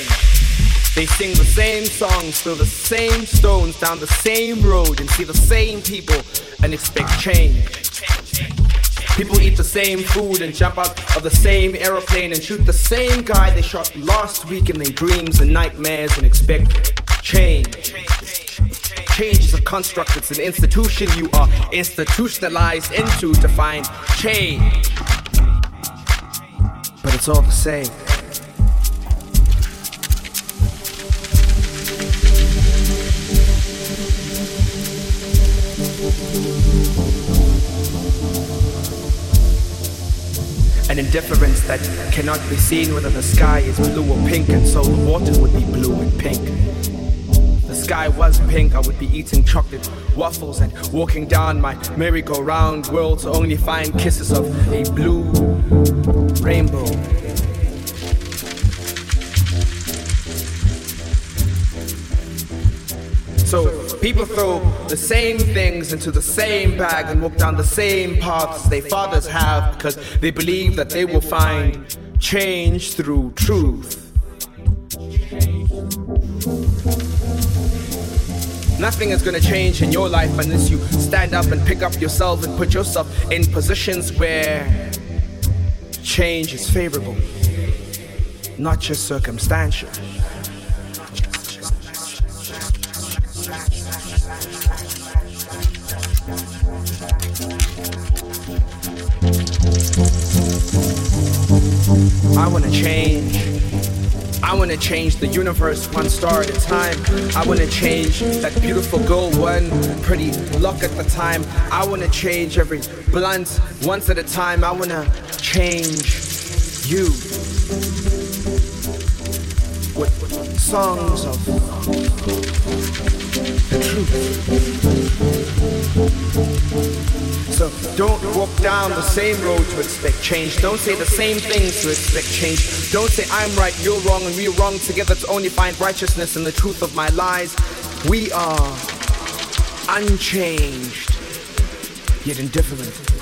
change. They sing the same songs, throw the same stones down the same road and see the same people and expect change. People eat the same food and jump out of the same aeroplane and shoot the same guy they shot last week in their dreams and nightmares and expect change. Change is a construct, it's an institution you are institutionalized into to find change. But it's all the same. Indifference that cannot be seen whether the sky is blue or pink, and so the water would be blue and pink. The sky was pink, I would be eating chocolate waffles and walking down my merry-go-round world to only find kisses of a blue rainbow. So people throw the same things into the same bag and walk down the same paths their fathers have because they believe that they will find change through truth. Nothing is gonna change in your life unless you stand up and pick up yourself and put yourself in positions where change is favorable, not just circumstantial. I wanna change. I wanna change the universe one star at a time. I wanna change that beautiful girl one pretty look at the time. I wanna change every blunt once at a time. I wanna change you with songs of the truth. So don't walk down the same road to expect change. Don't say the same things to expect change. Don't say I'm right, you're wrong, and we're wrong together to only find righteousness in the truth of my lies. We are unchanged, yet indifferent.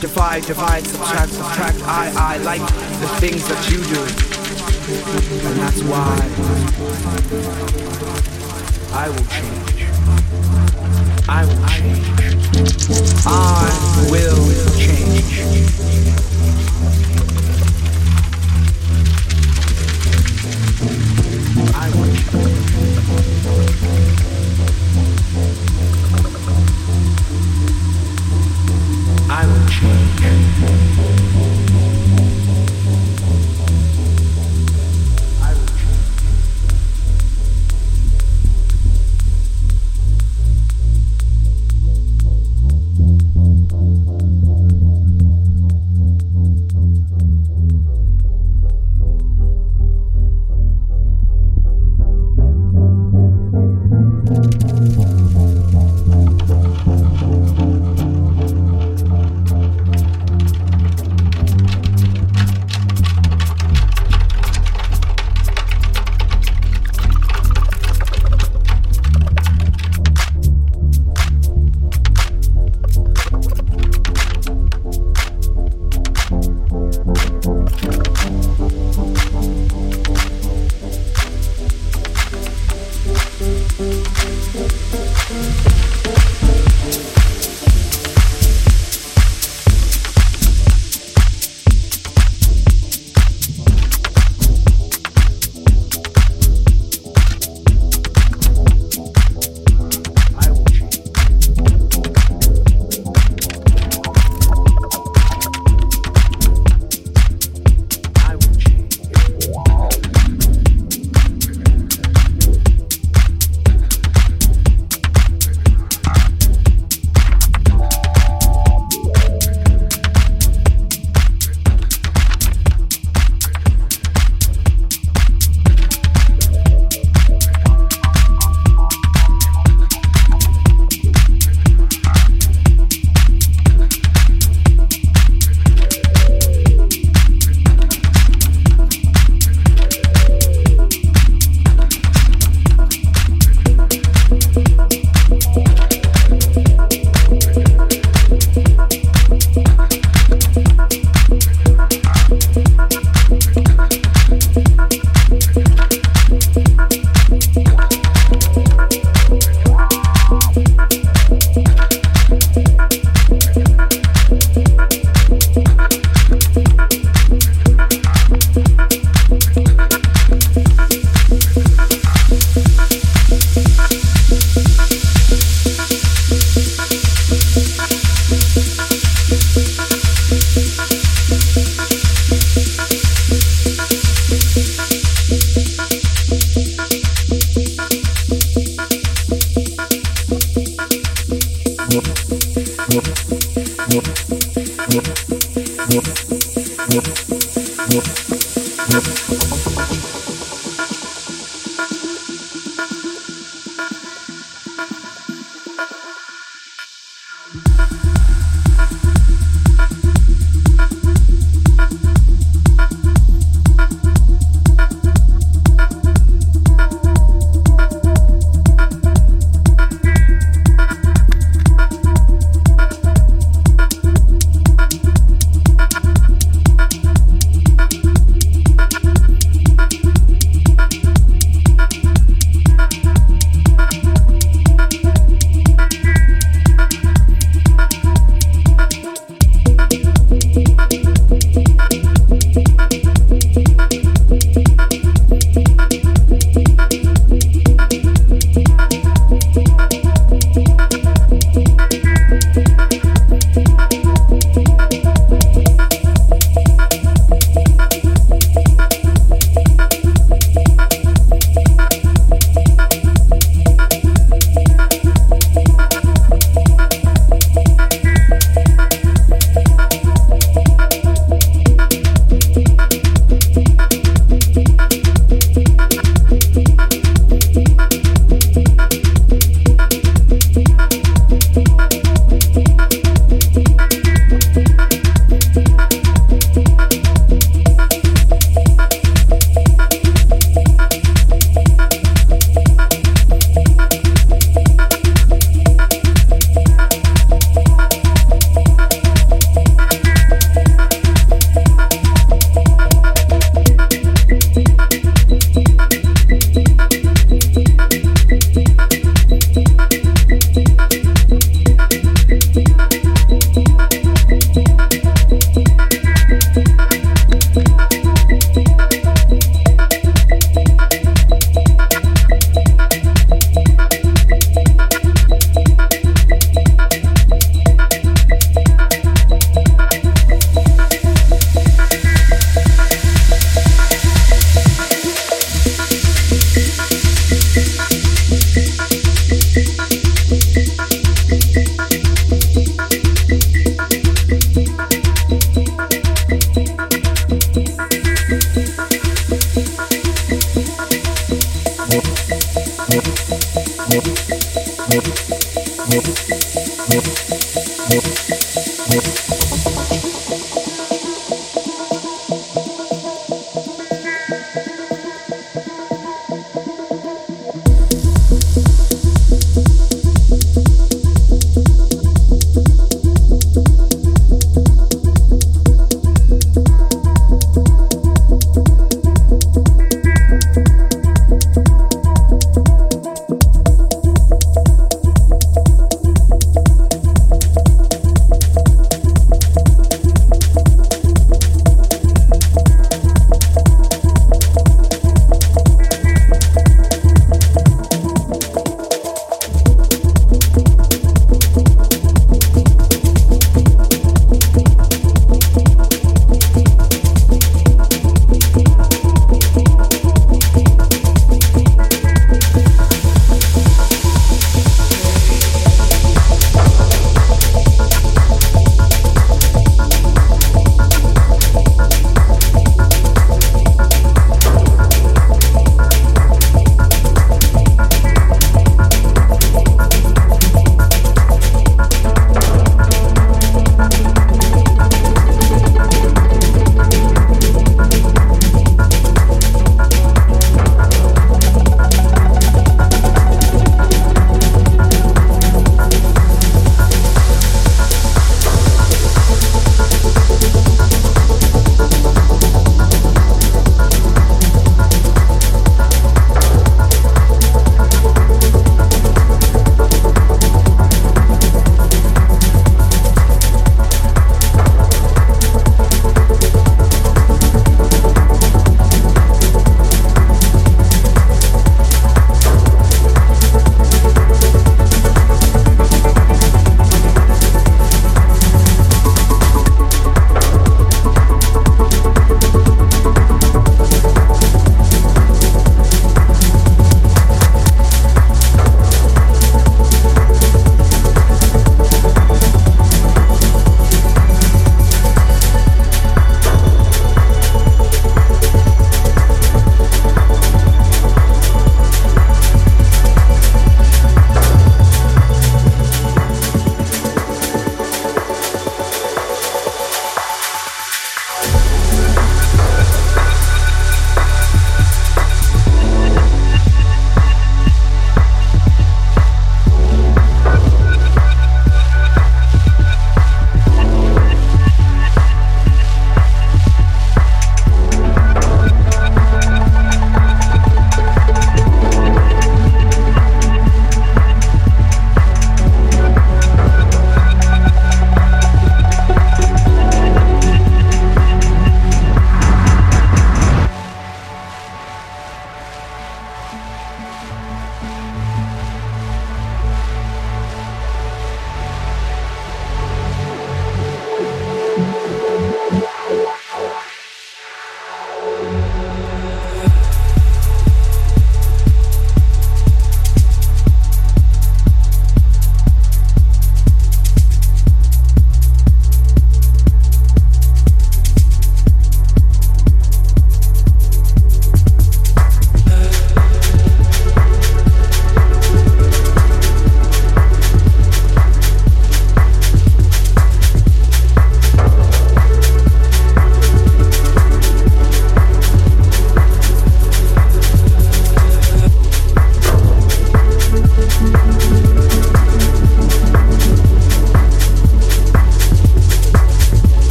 Divide, divide, subtract, subtract. I, I like the things that you do. And that's why I will change. I will change. I will change. I will I